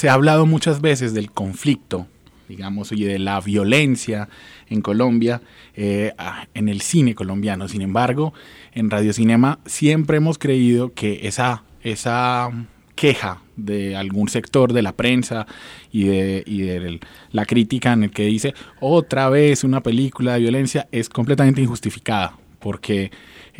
Se ha hablado muchas veces del conflicto, digamos, y de la violencia en Colombia, eh, en el cine colombiano. Sin embargo, en Radio Cinema siempre hemos creído que esa, esa queja de algún sector de la prensa y de, y de, la crítica en el que dice otra vez una película de violencia es completamente injustificada, porque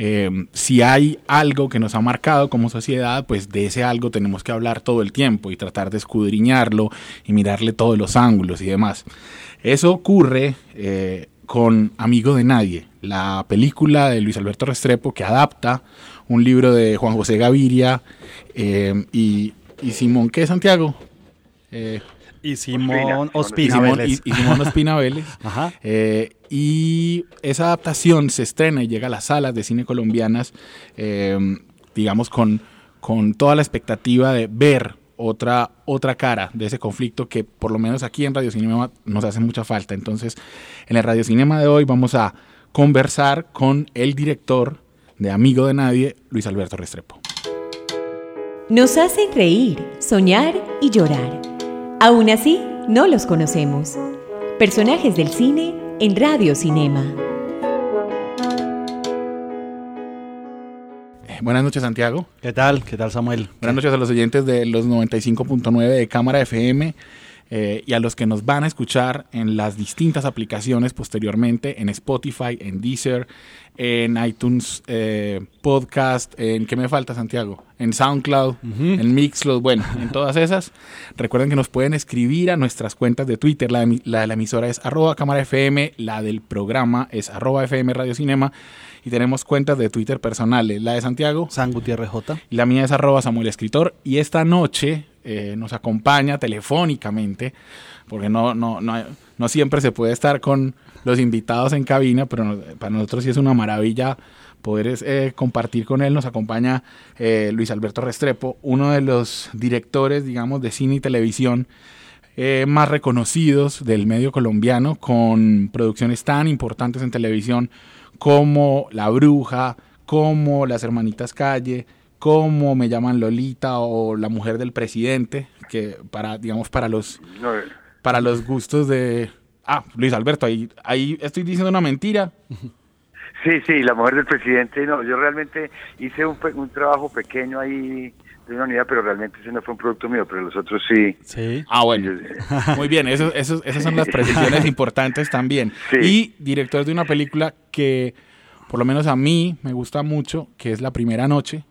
eh, si hay algo que nos ha marcado como sociedad, pues de ese algo tenemos que hablar todo el tiempo y tratar de escudriñarlo y mirarle todos los ángulos y demás. Eso ocurre eh, con Amigo de Nadie, la película de Luis Alberto Restrepo que adapta un libro de Juan José Gaviria eh, y, Simón, ¿qué Santiago? Y Simón Ospina, Vélez. Y, Simón Ospina Vélez. Ajá. Y esa adaptación se estrena y llega a las salas de cine colombianas, em, digamos, con, con toda la expectativa de ver otra, otra cara de ese conflicto que por lo menos aquí en Radio Cinema nos hace mucha falta. Entonces, en el Radio Cinema de hoy vamos a conversar con el director de Amigo de Nadie, Luis Alberto Restrepo. Nos hacen reír, soñar y llorar. Aún así, no los conocemos. Personajes del cine en Radio Cinema. Eh, buenas noches, Santiago. ¿Qué tal? ¿Qué tal, Samuel? Buenas noches a los oyentes de los 95.9 de Cámara FM eh, y a los que nos van a escuchar en las distintas aplicaciones posteriormente, en Spotify, en Deezer, en iTunes eh, Podcast, en ¿qué me falta, Santiago? En SoundCloud, en Mixcloud, bueno, en todas esas. Recuerden que nos pueden escribir a nuestras cuentas de Twitter. La de, la, emisora es arroba cámara FM, la del programa es arroba FM Radio Cinema. Y tenemos cuentas de Twitter personales. La de Santiago. San Gutiérrez J. Y la mía es arroba Samuel Escritor. Y esta noche eh, nos acompaña telefónicamente, porque no, no, no, no siempre se puede estar con los invitados en cabina, pero para nosotros sí es una maravilla poder eh, compartir con él. Nos acompaña eh, Luis Alberto Restrepo, uno de los directores, digamos, de cine y televisión más reconocidos del medio colombiano, con producciones tan importantes en televisión como La Bruja, como Las Hermanitas Calle, como Me llaman Lolita o La Mujer del Presidente, que para, digamos, para los, para los gustos de Ah, Luis Alberto, ahí, ahí estoy diciendo una mentira. Sí, sí, la mujer del presidente, no, yo realmente hice un, un trabajo pequeño ahí de una unidad, pero realmente ese no fue un producto mío, pero los otros sí. Sí. Ah, bueno. Muy bien, eso, eso, esas son las precisiones importantes también. Y director de una película que, por lo menos a mí, me gusta mucho, que es La Primera Noche,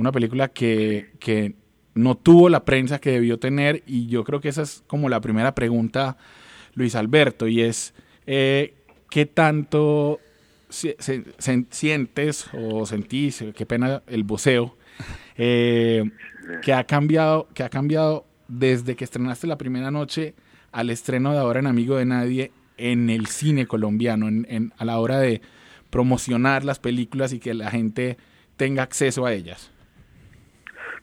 una película que, que no tuvo la prensa que debió tener y yo creo que esa es como la primera pregunta Luis Alberto, y es eh, qué tanto sientes o sentís, qué pena el voceo, eh, que ha cambiado, que ha cambiado desde que estrenaste la primera noche al estreno de ahora en Amigo de Nadie en el cine colombiano, en, a la hora de promocionar las películas y que la gente tenga acceso a ellas.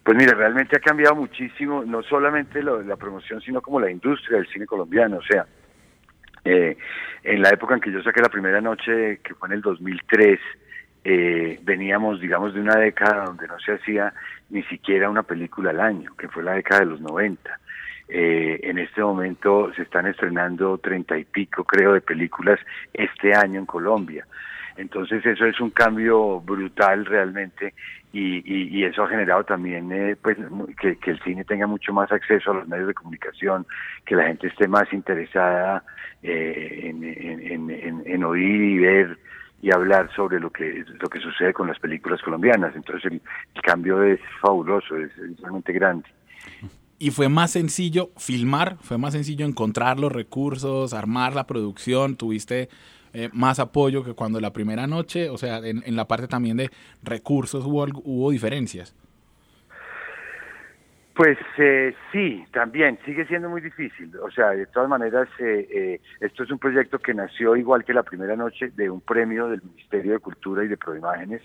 Pues mira, realmente ha cambiado muchísimo, no solamente la promoción, sino como la industria del cine colombiano. O sea, eh, en la época en que yo saqué la primera noche, que fue en el 2003, eh, veníamos, digamos, de una década donde no se hacía ni siquiera una película al año, que fue la década de los 90. Eh, en este momento se están estrenando treinta y pico, creo, de películas este año en Colombia. Entonces eso es un cambio brutal realmente y, eso ha generado también eh, pues que, el cine tenga mucho más acceso a los medios de comunicación, que la gente esté más interesada eh, en, oír y ver y hablar sobre lo que lo que sucede con las películas colombianas. Entonces el, cambio es fabuloso, es realmente grande. Y fue más sencillo filmar, fue más sencillo encontrar los recursos, armar la producción, tuviste eh, más apoyo que cuando la primera noche, o sea, en, la parte también de recursos hubo, hubo diferencias. Pues eh, sí, también sigue siendo muy difícil. O sea, de todas maneras, eh, eh, esto es un proyecto que nació igual que la primera noche de un premio del Ministerio de Cultura y de Proimágenes,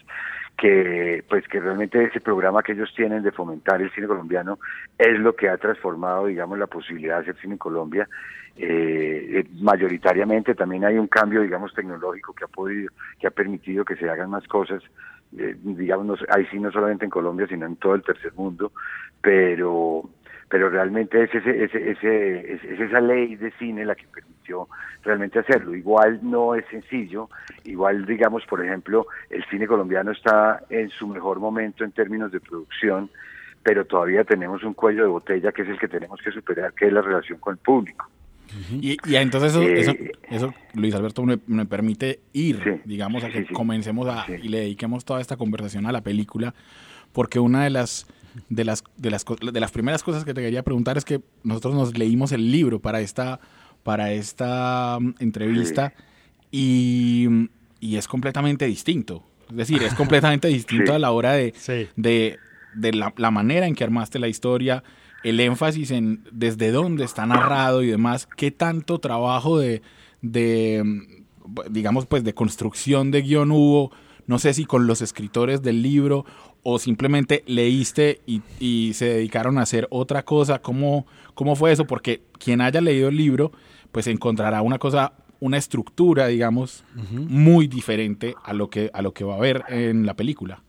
que pues que realmente ese programa que ellos tienen de fomentar el cine colombiano es lo que ha transformado, digamos, la posibilidad de hacer cine en Colombia. mayoritariamente también hay un cambio, digamos, tecnológico que ha podido, que ha permitido que se hagan más cosas eh, digamos, ahí sí no solamente en Colombia, sino en todo el tercer mundo, pero pero realmente es, ese, ese, ese, es, esa ley de cine la que permitió realmente hacerlo. Igual no es sencillo, igual digamos, por ejemplo, el cine colombiano está en su mejor momento en términos de producción, pero todavía tenemos un cuello de botella que es el que tenemos que superar, que es la relación con el público y, y, entonces eso, eso, Luis Alberto, me, permite ir, digamos, a que comencemos a, y le dediquemos toda esta conversación a la película, porque una de las, de las, de las, de las primeras cosas que te quería preguntar es que nosotros nos leímos el libro para esta, para esta mm, entrevista y, y, es completamente distinto. Es decir, es completamente distinto a la hora de, de, de la, la manera en que armaste la historia, el énfasis en desde dónde está narrado y demás, qué tanto trabajo de, digamos, pues de construcción de guion hubo, no sé si con los escritores del libro o simplemente leíste y, se dedicaron a hacer otra cosa, ¿Cómo, ¿cómo fue eso? Porque quien haya leído el libro, pues encontrará una cosa una estructura, digamos, muy diferente a lo que a lo que va a ver en la película.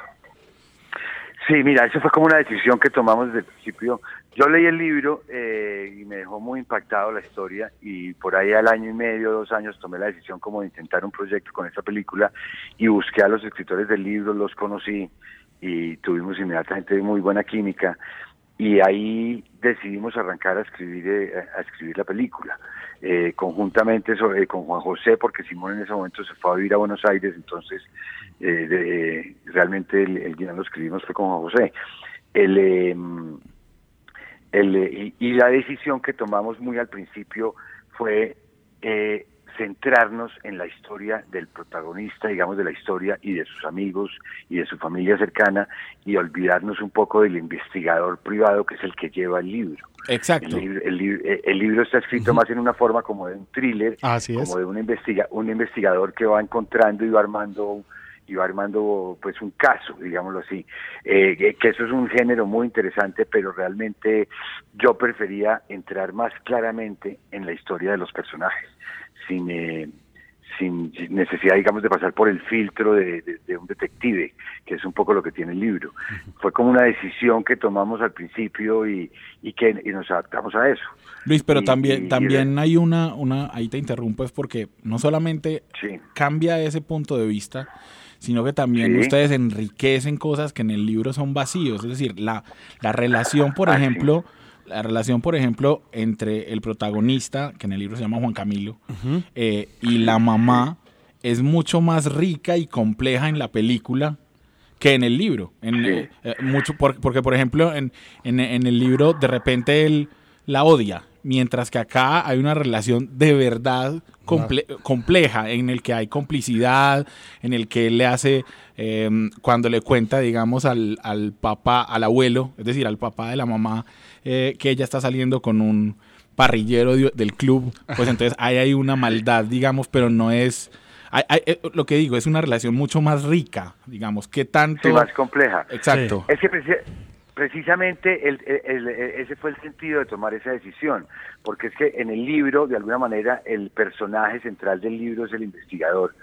Sí, mira, eso fue como una decisión que tomamos desde el principio. Yo leí el libro eh, y me dejó muy impactado la historia y por ahí al año y medio, dos años, tomé la decisión como de intentar un proyecto con esta película y busqué a los escritores del libro, los conocí y tuvimos inmediatamente muy buena química y ahí decidimos arrancar a escribir eh, a escribir la película eh, conjuntamente sobre, con Juan José porque Simón en ese momento se fue a vivir a Buenos Aires entonces eh, realmente el, guion lo escribimos fue con Juan José. El, em, el, y, la decisión que tomamos muy al principio fue eh, centrarnos en la historia del protagonista, digamos, de la historia y de sus amigos y de su familia cercana y olvidarnos un poco del investigador privado que es el que lleva el libro. Exacto. El, libro está escrito más en una forma como de un thriller, como de un, investiga, un investigador que va encontrando y va armando y va armando pues un caso, digámoslo así, eh, que eso es un género muy interesante, pero realmente yo prefería entrar más claramente en la historia de los personajes sin, eh, sin necesidad, digamos, de pasar por el filtro de, un detective, que es un poco lo que tiene el libro. Fue como una decisión que tomamos al principio y, y que nos adaptamos a eso. Luis, pero también, también hay una, una, ahí te interrumpo, es porque no solamente cambia ese punto de vista, sino que también ustedes enriquecen cosas que en el libro son vacíos. Es decir, la, la relación, por ah, ejemplo, la relación, por ejemplo, entre el protagonista, que en el libro se llama Juan Camilo, eh, y la mamá es mucho más rica y compleja en la película que en el libro. En, eh, eh, mucho porque, por ejemplo, en, en, el libro de repente él la odia, mientras que acá hay una relación de verdad compleja, en el que hay complicidad, en el que él le hace, em, cuando le cuenta, digamos, al, al papá, al abuelo, es decir, al papá de la mamá, eh, que ella está saliendo con un parrillero del club, pues entonces ahí hay una maldad, digamos, pero no es... Eh, lo que digo, es una relación mucho más rica, digamos, que tanto... más compleja. Exacto. Es que precisamente el, ese fue el sentido de tomar esa decisión, porque es que en el libro, de alguna manera, el personaje central del libro es el investigador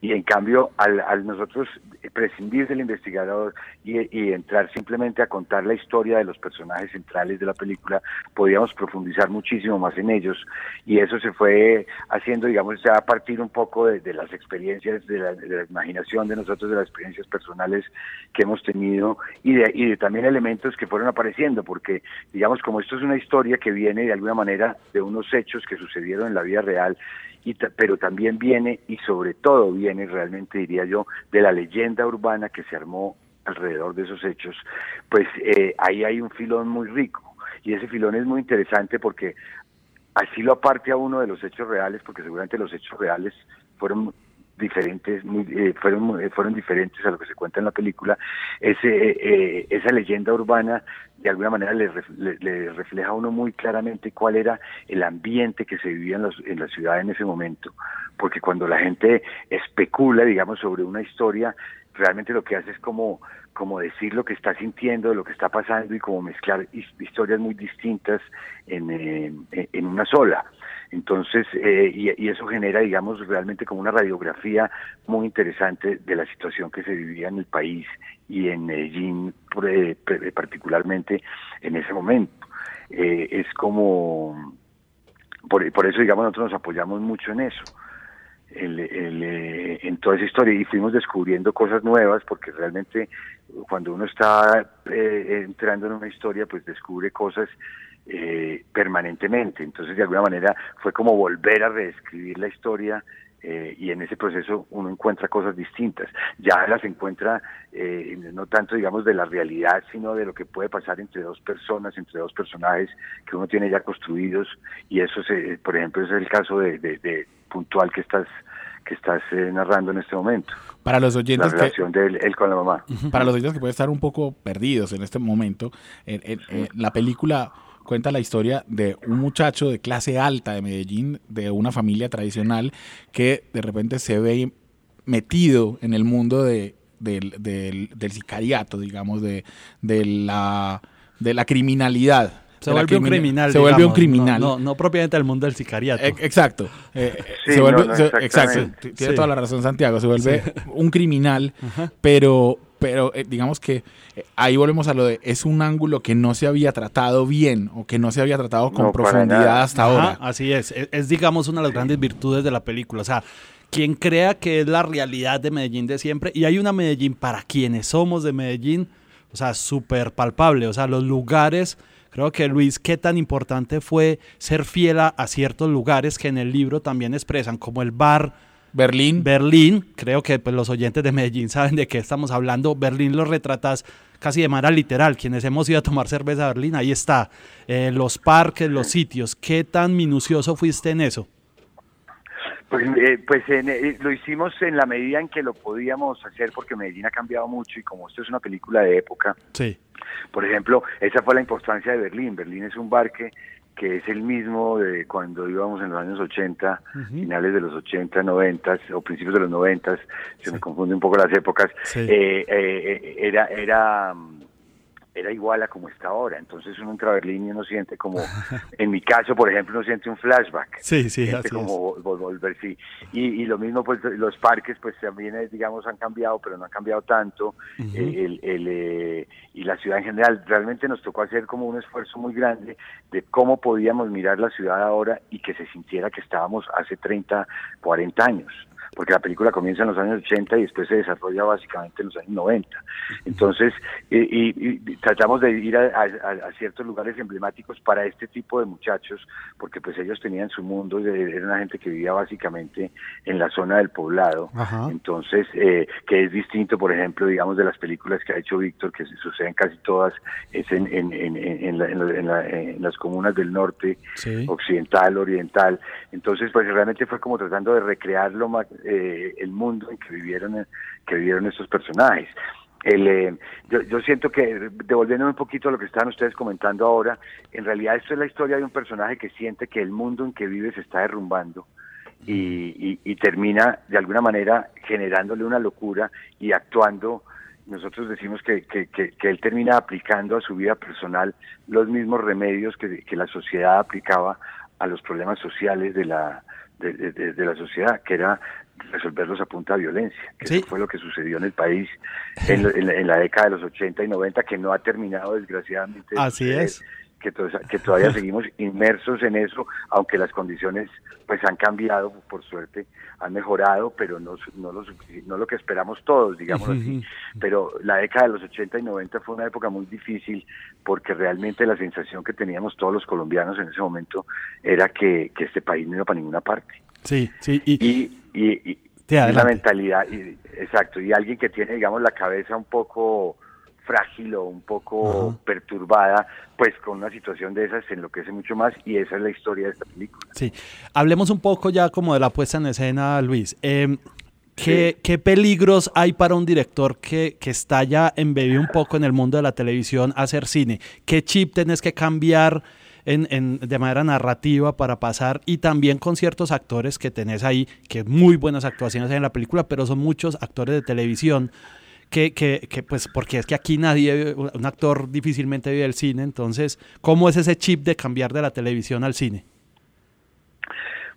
y en cambio al, nosotros prescindir del investigador y, entrar simplemente a contar la historia de los personajes centrales de la película, podíamos profundizar muchísimo más en ellos. Y eso se fue haciendo, digamos, ya a partir un poco de, las experiencias, de la, de la, imaginación de nosotros, de las experiencias personales que hemos tenido y de, y de también elementos que fueron apareciendo, porque digamos, como esto es una historia que viene de alguna manera de unos hechos que sucedieron en la vida real, pero también viene y sobre todo viene realmente diría yo de la leyenda urbana que se armó alrededor de esos hechos, pues eh, ahí hay un filón muy rico. Y ese filón es muy interesante porque así lo aparte a uno de los hechos reales, porque seguramente los hechos reales fueron diferentes, muy, eh, fueron, eh, fueron diferentes a lo que se cuenta en la película. Ese, esa leyenda urbana de alguna manera le, refleja a uno muy claramente cuál era el ambiente que se vivía en, en la ciudad en ese momento, porque cuando la gente especula, digamos, sobre una historia, realmente lo que hace es como como decir lo que está sintiendo, lo que está pasando y como mezclar historias muy distintas en, en una sola. Entonces, eh, y, eso genera, digamos, realmente como una radiografía muy interesante de la situación que se vivía en el país y en Medellín particularmente en ese momento. Eh, es como, por, por eso, digamos, nosotros nos apoyamos mucho en eso. Eh, en toda esa historia y fuimos descubriendo cosas nuevas porque realmente cuando uno está entrando en una historia pues descubre cosas eh, permanentemente. Entonces, de alguna manera, fue como volver a reescribir la historia eh, y en ese proceso uno encuentra cosas distintas. Ya las encuentra eh, no tanto, digamos, de la realidad, sino de lo que puede pasar entre dos personas, entre dos personajes que uno tiene ya construidos. Y eso, se, por ejemplo, es el caso de, puntual que estás que estás narrando en este momento. Para los oyentes la relación de él, con la mamá. Para los oyentes que pueden estar un poco perdidos en este momento, en la película cuenta la historia de un muchacho de clase alta de Medellín, de una familia tradicional, que de repente se ve metido en el mundo de, del, del, sicariato, digamos, de, de, la, de la criminalidad. Se vuelve un criminal. Se vuelve un criminal. No, no, propiamente el mundo del sicariato. exacto. Eh, se vuelve, exacto. Tiene toda la razón Santiago. Se vuelve un criminal, pero pero eh, digamos que eh, ahí volvemos a lo de es un ángulo que no se había tratado bien o que no se había tratado con profundidad hasta ahora. Así es. es, digamos una de las grandes virtudes de la película, o sea, quien crea que es la realidad de Medellín de siempre y hay una Medellín para quienes somos de Medellín, o sea, súper palpable, o sea, los lugares Creo que Luis, qué tan importante fue ser fiel a, ciertos lugares que en el libro también expresan, como el bar Berlín. Berlín, creo que pues, los oyentes de Medellín saben de qué estamos hablando. Berlín lo retratas casi de manera literal. Quienes hemos ido a tomar cerveza a Berlín, ahí está. Eh, los parques, los sitios. ¿Qué tan minucioso fuiste en eso? Pues, eh, pues eh, lo hicimos en la medida en que lo podíamos hacer porque Medellín ha cambiado mucho y como esto es una película de época. Sí. Por ejemplo, esa fue la importancia de Berlín. Berlín es un bar que que es el mismo de cuando íbamos en los años 80, finales de los 80, 90 o principios de los 90, se me confunden un poco las épocas, eh, eh, era, era mm, era igual a como está ahora. Entonces uno entra a Berlín y uno siente como, en mi caso, por ejemplo, uno siente un flashback. Sí, sí, así como volver, sí. Y, lo mismo, pues los parques, pues también, eh, digamos, han cambiado, pero no han cambiado tanto. Eh, el, el, eh, y la ciudad en general, realmente nos tocó hacer como un esfuerzo muy grande de cómo podíamos mirar la ciudad ahora y que se sintiera que estábamos hace 30, 40 años porque la película comienza en los años 80 y después se desarrolla básicamente en los años 90. Entonces, y, tratamos de ir a, ciertos lugares emblemáticos para este tipo de muchachos, porque pues ellos tenían su mundo, era una gente que vivía básicamente en la zona del poblado, entonces, eh, que es distinto, por ejemplo, digamos, de las películas que ha hecho Víctor, que se suceden casi todas, es en, en, en, en las comunas del norte, occidental, oriental, entonces, pues realmente fue como tratando de recrearlo más eh, el mundo en que vivieron, que vivieron estos personajes. El, eh, yo, yo, siento que, devolviéndome un poquito a lo que están ustedes comentando ahora, en realidad esto es la historia de un personaje que siente que el mundo en que vive se está derrumbando y, y, termina de alguna manera generándole una locura y actuando. Nosotros decimos que, que, que, él termina aplicando a su vida personal los mismos remedios que, que la sociedad aplicaba a los problemas sociales de la, de, de, la sociedad, que era resolverlos a punta de violencia. Que Eso fue lo que sucedió en el país en, en, la década de los 80 y 90, que no ha terminado desgraciadamente. Así es. Que, que todavía seguimos inmersos en eso, aunque las condiciones pues han cambiado, por suerte, han mejorado, pero no, no, lo, no lo que esperamos todos, digamos así. Pero la década de los 80 y 90 fue una época muy difícil porque realmente la sensación que teníamos todos los colombianos en ese momento era que, que este país no iba para ninguna parte. Sí, sí. Y, y, la mentalidad, y, exacto, y alguien que tiene, digamos, la cabeza un poco frágil o un poco perturbada, pues con una situación de esas se enloquece mucho más y esa es la historia de esta película. Sí, hablemos un poco ya como de la puesta en escena, Luis. Eh, ¿Qué, ¿Qué, peligros hay para un director que, que está ya embebido un poco en el mundo de la televisión hacer cine? ¿Qué chip tenés que cambiar en, en, de manera narrativa para pasar? Y también con ciertos actores que tenés ahí, que muy buenas actuaciones hay en la película, pero son muchos actores de televisión. Que, que, que, pues porque es que aquí nadie, un actor difícilmente vive el cine, entonces, ¿cómo es ese chip de cambiar de la televisión al cine?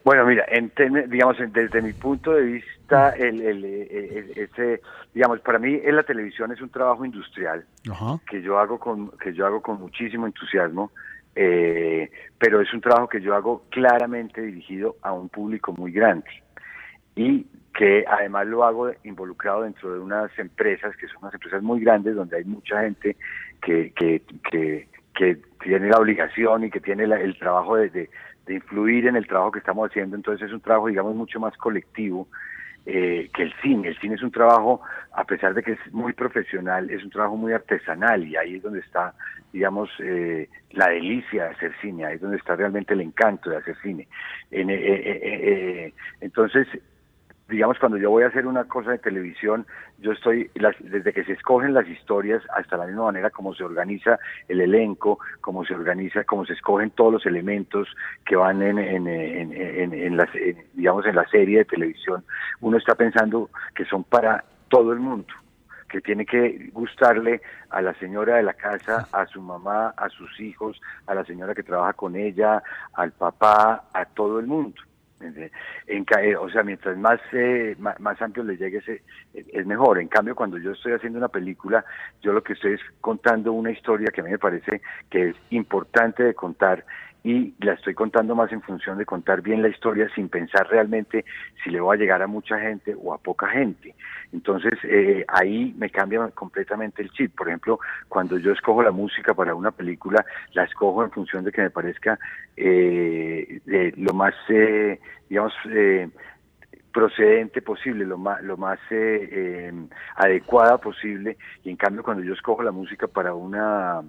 Bueno, mira, en, digamos, desde mi punto de vista, el, el, ese, digamos, para mí en la televisión es un trabajo industrial Ajá. que yo hago con que yo hago con muchísimo entusiasmo, eh, pero es un trabajo que yo hago claramente dirigido a un público muy grande y que además lo hago involucrado dentro de unas empresas que son unas empresas muy grandes donde hay mucha gente que que, que, que tiene la obligación y que tiene la, el trabajo de, de influir en el trabajo que estamos haciendo, entonces es un trabajo, digamos, mucho más colectivo eh, que el cine. El cine es un trabajo, a pesar de que es muy profesional, es un trabajo muy artesanal y ahí es donde está, digamos, eh, la delicia de hacer cine, ahí es donde está realmente el encanto de hacer cine. Eh, eh, eh entonces, digamos, cuando yo voy a hacer una cosa de televisión, yo estoy, las, desde que se escogen las historias hasta la misma manera como se organiza el elenco, cómo se organiza, cómo se escogen todos los elementos que van en, en, en, en, en las, digamos, en la serie de televisión, uno está pensando que son para todo el mundo que tiene que gustarle a la señora de la casa, a su mamá, a sus hijos, a la señora que trabaja con ella, al papá, a todo el mundo. En, eh, o sea, mientras más, eh, más, amplio le llegue, ese, es mejor. En cambio, cuando yo estoy haciendo una película, yo lo que estoy es contando una historia que a mí me parece que es importante de contar y la estoy contando más en función de contar bien la historia sin pensar realmente si le va a llegar a mucha gente o a poca gente. Entonces eh, ahí me cambia completamente el chip. Por ejemplo, cuando yo escojo la música para una película, la escojo en función de que me parezca eh, de lo más, eh, digamos, eh, procedente posible, lo más, lo más eh, eh, adecuada posible. Y en cambio, cuando yo escojo la música para una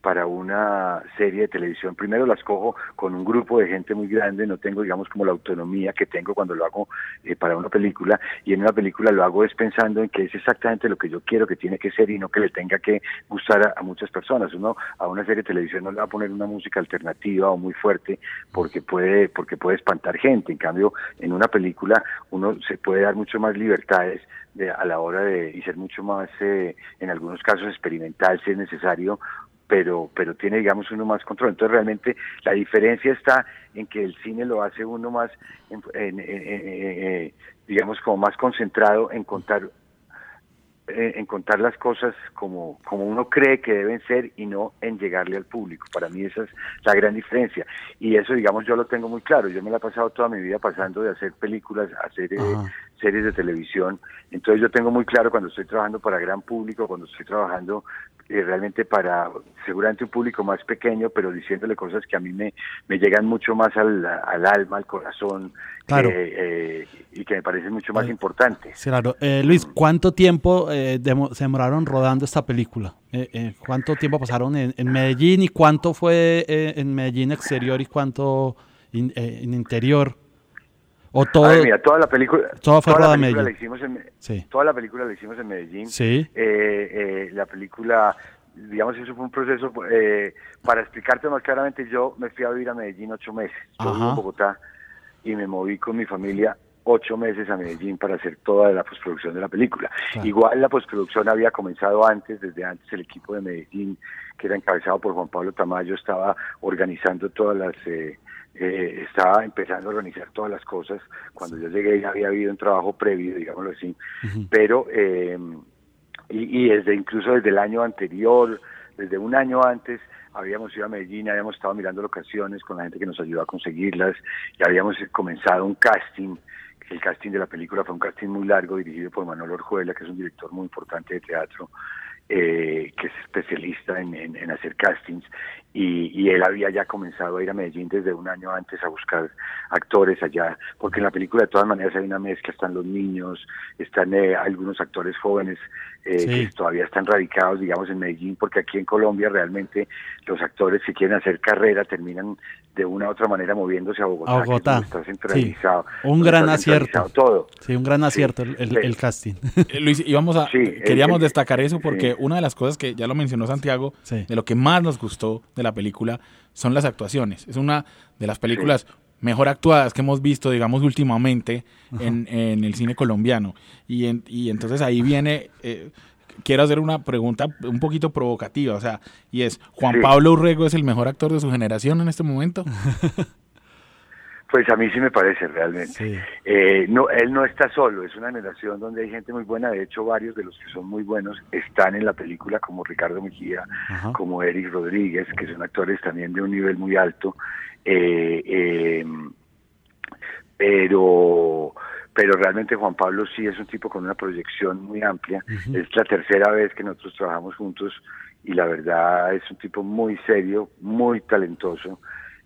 para una serie de televisión. Primero las cojo con un grupo de gente muy grande, no tengo, digamos, como la autonomía que tengo cuando lo hago eh, para una película, y en una película lo hago es pensando en que es exactamente lo que yo quiero que tiene que ser y no que le tenga que gustar a, muchas personas. Uno a una serie de televisión no le va a poner una música alternativa o muy fuerte porque puede, porque puede espantar gente. En cambio, en una película uno se puede dar mucho más libertades de, a la hora de y ser mucho más, eh, en algunos casos, experimental si es necesario pero, pero tiene, digamos, uno más control. Entonces, realmente la diferencia está en que el cine lo hace uno más, en, eh, digamos, como más concentrado en contar en contar las cosas como, como uno cree que deben ser y no en llegarle al público. Para mí esa es la gran diferencia. Y eso, digamos, yo lo tengo muy claro. Yo me la he pasado toda mi vida pasando de hacer películas a hacer eh, series de televisión. Entonces yo tengo muy claro cuando estoy trabajando para gran público, cuando estoy trabajando eh, realmente para seguramente un público más pequeño, pero diciéndole cosas que a mí me, me llegan mucho más al, al alma, al corazón, claro. eh, y que me parecen mucho más importantes. Claro. Eh, Luis, ¿cuánto tiempo eh, se demoraron rodando esta película? Eh, ¿Cuánto tiempo pasaron en, en, Medellín y cuánto fue en Medellín exterior y cuánto in, en interior? O todo, ver, mira, toda la película, toda la película Medellín. la hicimos en, sí. toda la película la hicimos en Medellín. Sí. Eh, eh, la película, digamos, eso fue un proceso eh, para explicarte más claramente. Yo me fui a vivir a Medellín ocho meses. Yo vivo en Bogotá y me moví con mi familia ocho meses a Medellín para hacer toda la postproducción de la película. Claro. Igual la postproducción había comenzado antes, desde antes el equipo de Medellín, que era encabezado por Juan Pablo Tamayo, estaba organizando todas las eh, eh, estaba empezando a organizar todas las cosas. Cuando yo llegué ya había habido un trabajo previo, digámoslo así, uh -huh. pero eh, y, y, desde incluso desde el año anterior, desde un año antes, habíamos ido a Medellín, habíamos estado mirando locaciones con la gente que nos ayudó a conseguirlas y habíamos comenzado un casting. El casting de la película fue un casting muy largo dirigido por Manuel Orjuela, que es un director muy importante de teatro. Eh, que es especialista en, en, hacer castings y, y, él había ya comenzado a ir a Medellín desde un año antes a buscar actores allá, porque en la película de todas maneras hay una mezcla, están los niños, están eh, algunos actores jóvenes eh, que todavía están radicados, digamos, en Medellín, porque aquí en Colombia realmente los actores que quieren hacer carrera terminan de una u otra manera moviéndose a Bogotá, a Bogotá. está centralizado. Un gran acierto. Todo. Sí, un gran acierto el, el, casting. Eh, Luis, íbamos a, queríamos destacar eso porque una de las cosas que ya lo mencionó Santiago, de lo que más nos gustó de la película son las actuaciones. Es una de las películas mejor actuadas que hemos visto, digamos, últimamente en, en, el cine colombiano. Y, en, y entonces ahí viene, eh, quiero hacer una pregunta un poquito provocativa, o sea, y es, ¿Juan Pablo Urrego es el mejor actor de su generación en este momento? Pues a mí sí me parece realmente. Eh, no, él no está solo, es una generación donde hay gente muy buena, de hecho varios de los que son muy buenos están en la película, como Ricardo Mejía, como Eric Rodríguez, que son actores también de un nivel muy alto, eh, eh, pero pero realmente Juan Pablo sí es un tipo con una proyección muy amplia, es la tercera vez que nosotros trabajamos juntos y la verdad es un tipo muy serio, muy talentoso,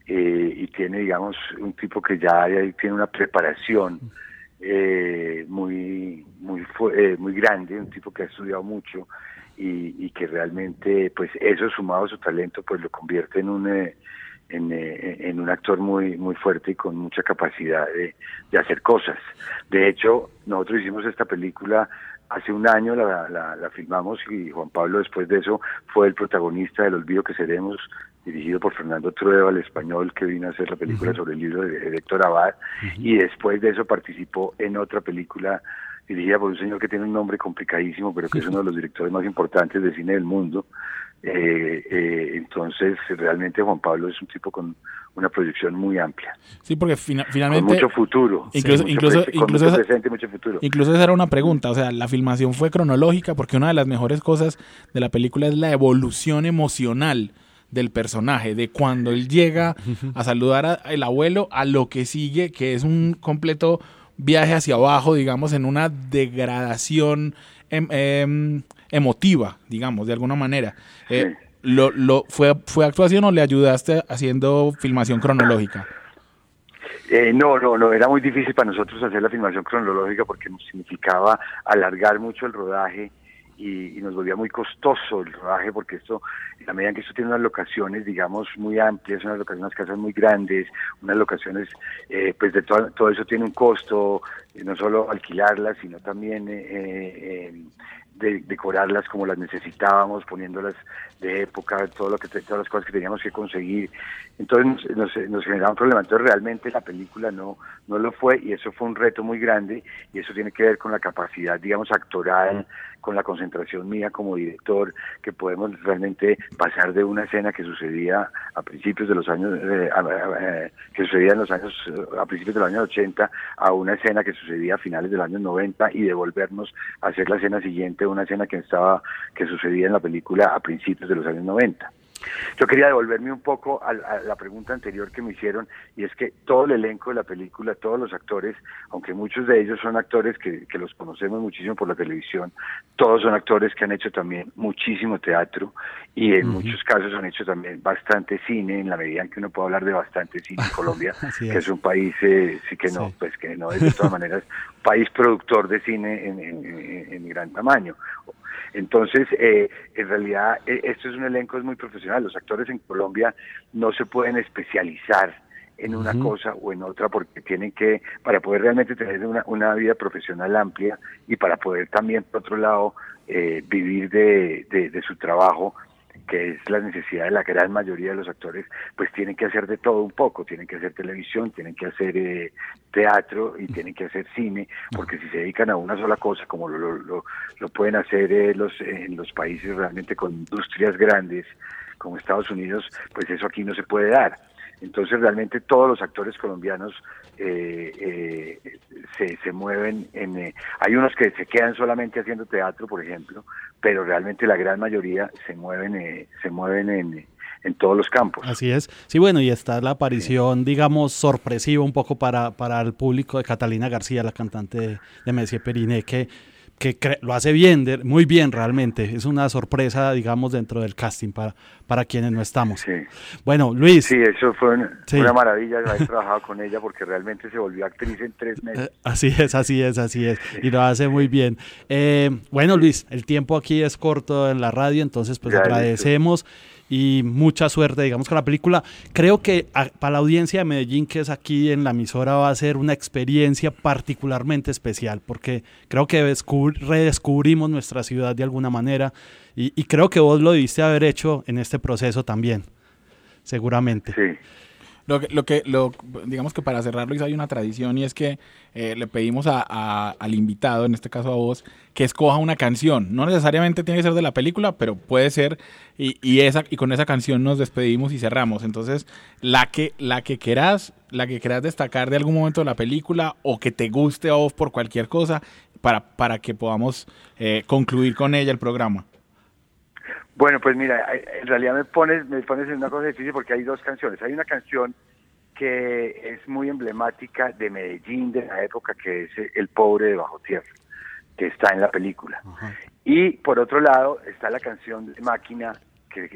eh, y tiene, digamos, un tipo que ya tiene una preparación eh, muy muy eh, muy grande, un tipo que ha estudiado mucho y, que realmente, pues eso sumado a su talento, pues lo convierte en un en, en, un actor muy muy fuerte y con mucha capacidad de, de hacer cosas. De hecho, nosotros hicimos esta película hace un año la, la, la, filmamos y Juan Pablo después de eso fue el protagonista del Olvido que Seremos dirigido por Fernando Trueba, el español que vino a hacer la película sobre el libro de Héctor Abad, y después de eso participó en otra película dirigida por un señor que tiene un nombre complicadísimo, pero que es uno de los directores más importantes de cine del mundo. Eh, eh, entonces, realmente Juan Pablo es un tipo con una proyección muy amplia. Sí, porque finalmente... Con mucho futuro. Incluso, incluso, incluso, mucho presente, mucho futuro. incluso esa era una pregunta, o sea, la filmación fue cronológica porque una de las mejores cosas de la película es la evolución emocional del personaje, de cuando él llega a saludar al abuelo a lo que sigue, que es un completo viaje hacia abajo, digamos, en una degradación em, em, emotiva, digamos, de alguna manera. Eh, lo, lo, ¿fue, ¿Fue actuación o le ayudaste haciendo filmación cronológica? Eh, no, no, no, era muy difícil para nosotros hacer la filmación cronológica porque nos significaba alargar mucho el rodaje y, nos volvía muy costoso el rodaje porque esto, en la medida en que esto tiene unas locaciones, digamos, muy amplias, unas locaciones, unas casas muy grandes, unas locaciones, eh, pues de todo, todo eso tiene un costo, eh, no solo alquilarlas, sino también eh, de, decorarlas como las necesitábamos, poniéndolas de época, todo lo que todas las cosas que teníamos que conseguir. Entonces nos, nos, generaba un problema. Entonces realmente la película no, no lo fue y eso fue un reto muy grande y eso tiene que ver con la capacidad, digamos, actoral, con la concentración mía como director, que podemos realmente pasar de una escena que sucedía a principios de los años, eh, eh, que sucedía en los años, a principios de los años 80, a una escena que sucedía a finales de los años 90 y devolvernos a hacer la escena siguiente, una escena que estaba, que sucedía en la película a principios de los años 90. Yo quería devolverme un poco a, la pregunta anterior que me hicieron y es que todo el elenco de la película, todos los actores, aunque muchos de ellos son actores que, los conocemos muchísimo por la televisión, todos son actores que han hecho también muchísimo teatro y en muchos casos han hecho también bastante cine, en la medida en que uno puede hablar de bastante cine en Colombia, que es un país, eh, sí que no, pues que no es de todas maneras país productor de cine en, en gran tamaño. Entonces, eh, en realidad, eh, esto es un elenco es muy profesional. Los actores en Colombia no se pueden especializar en una cosa o en otra porque tienen que, para poder realmente tener una, una vida profesional amplia y para poder también, por otro lado, eh, vivir de, de su trabajo, que es la necesidad de la gran mayoría de los actores, pues tienen que hacer de todo un poco, tienen que hacer televisión, tienen que hacer eh, teatro y tienen que hacer cine, porque si se dedican a una sola cosa, como lo, lo, lo pueden hacer eh, los, en los países realmente con industrias grandes, como Estados Unidos, pues eso aquí no se puede dar. Entonces realmente todos los actores colombianos eh, eh, se, se mueven en... Eh, hay unos que se quedan solamente haciendo teatro, por ejemplo, pero realmente la gran mayoría se mueven, se mueven en, en todos los campos. Así es. Sí, bueno, y está la aparición, digamos, sorpresiva un poco para, para el público de Catalina García, la cantante de, de Messier Periné, que que lo hace bien, muy bien realmente. Es una sorpresa, digamos, dentro del casting para, para quienes no estamos. Sí. Bueno, Luis. Sí, eso fue una, maravilla haber trabajado con ella porque realmente se volvió actriz en tres meses. Eh, así es, así es, así es. Y lo hace muy bien. Eh, bueno, Luis, el tiempo aquí es corto en la radio, entonces pues agradecemos y mucha suerte, digamos, con la película. Creo que para la audiencia de Medellín, que es aquí en la emisora, va a ser una experiencia particularmente especial, porque creo que redescubrimos nuestra ciudad de alguna manera y, y creo que vos lo debiste haber hecho en este proceso también, seguramente. Sí. Lo que, lo que lo, digamos que para cerrar, Luis, hay una tradición y es que eh, le pedimos a, al invitado, en este caso a vos, que escoja una canción. No necesariamente tiene que ser de la película, pero puede ser y, y, esa y con esa canción nos despedimos y cerramos. Entonces, la que la que querás, la que quieras destacar de algún momento de la película o que te guste a vos por cualquier cosa para para que podamos eh, concluir con ella el programa. Bueno, pues mira, en realidad me pones, me pones en una cosa difícil porque hay dos canciones. Hay una canción que es muy emblemática de Medellín de la época, que es El pobre de bajo tierra, que está en la película. Y por otro lado está la canción de Máquina que,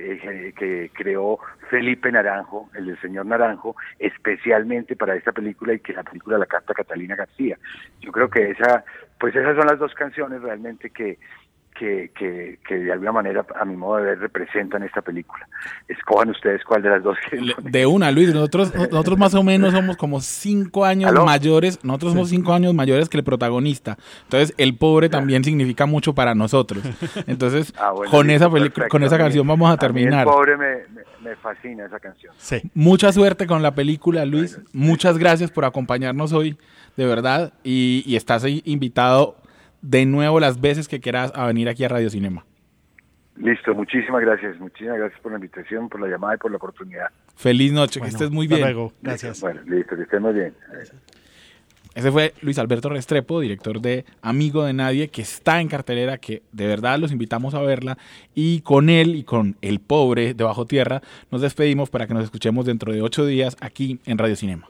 que, creó Felipe Naranjo, el del señor Naranjo, especialmente para esta película y que la película la canta Catalina García. Yo creo que esa, pues esas son las dos canciones realmente que, que, que, que, de alguna manera, a mi modo de ver, representan esta película. Escojan ustedes cuál de las dos. De una, Luis. Nosotros, nosotros más o menos somos como cinco años mayores. Nosotros somos cinco años mayores que el protagonista. Entonces, el pobre también significa mucho para nosotros. Entonces, ah, con esa con esa canción vamos a terminar. el pobre me, me, fascina esa canción. Sí. Mucha suerte con la película, Luis. Muchas gracias por acompañarnos hoy, de verdad. Y, y estás ahí invitado de nuevo las veces que quieras a venir aquí a Radio Cinema. Listo, muchísimas gracias. Muchísimas gracias por la invitación, por la llamada y por la oportunidad. Feliz noche, que estés muy bien. Luego. Gracias. Bueno, listo, que estén muy bien. Ese fue Luis Alberto Restrepo, director de Amigo de Nadie, que está en cartelera, que de verdad los invitamos a verla. Y con él y con El Pobre de Bajo Tierra nos despedimos para que nos escuchemos dentro de ocho días aquí en Radio Cinema.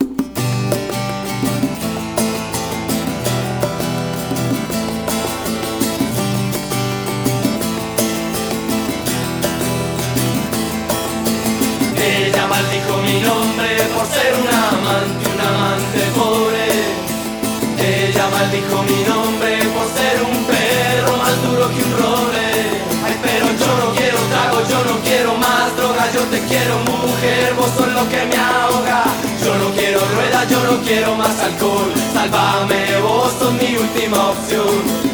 Ser un amante, un amante pobre. Ella maldijo mi nombre por ser un perro más duro que un roble. Ay, pero yo no quiero trago, yo no quiero más droga, yo te quiero mujer, vos sos lo que me ahoga. Yo no quiero rueda, yo no quiero más alcohol. Sálvame, vos sos mi última opción.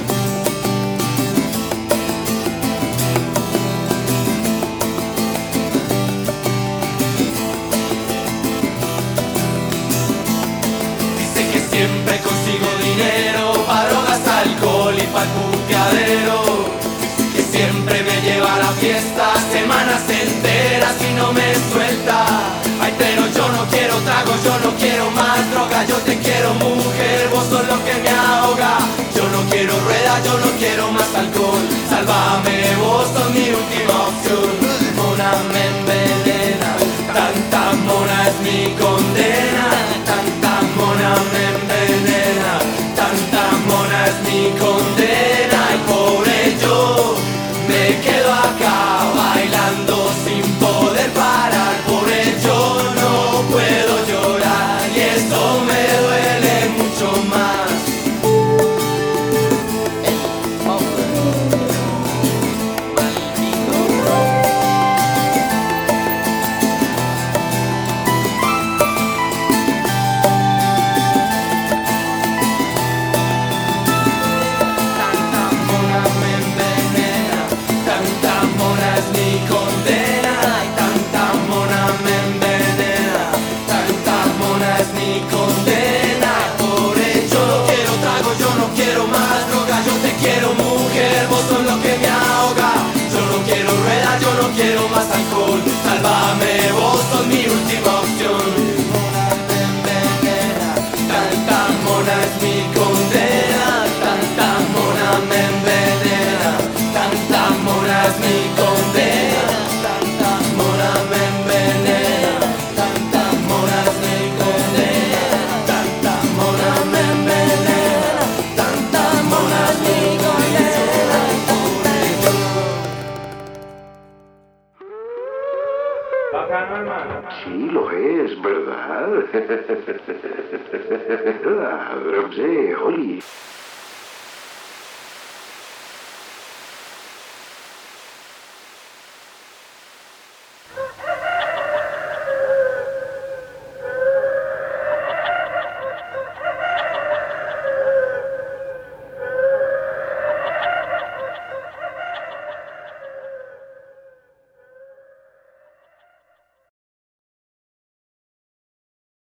Que siempre me lleva a la fiesta semanas enteras y no me suelta. Ay, pero yo no quiero trago, yo no quiero más droga, yo te quiero mujer, vos sos lo que me ahoga. Yo no quiero rueda, yo no quiero más alcohol. Sálvame, vos sos mi última opción.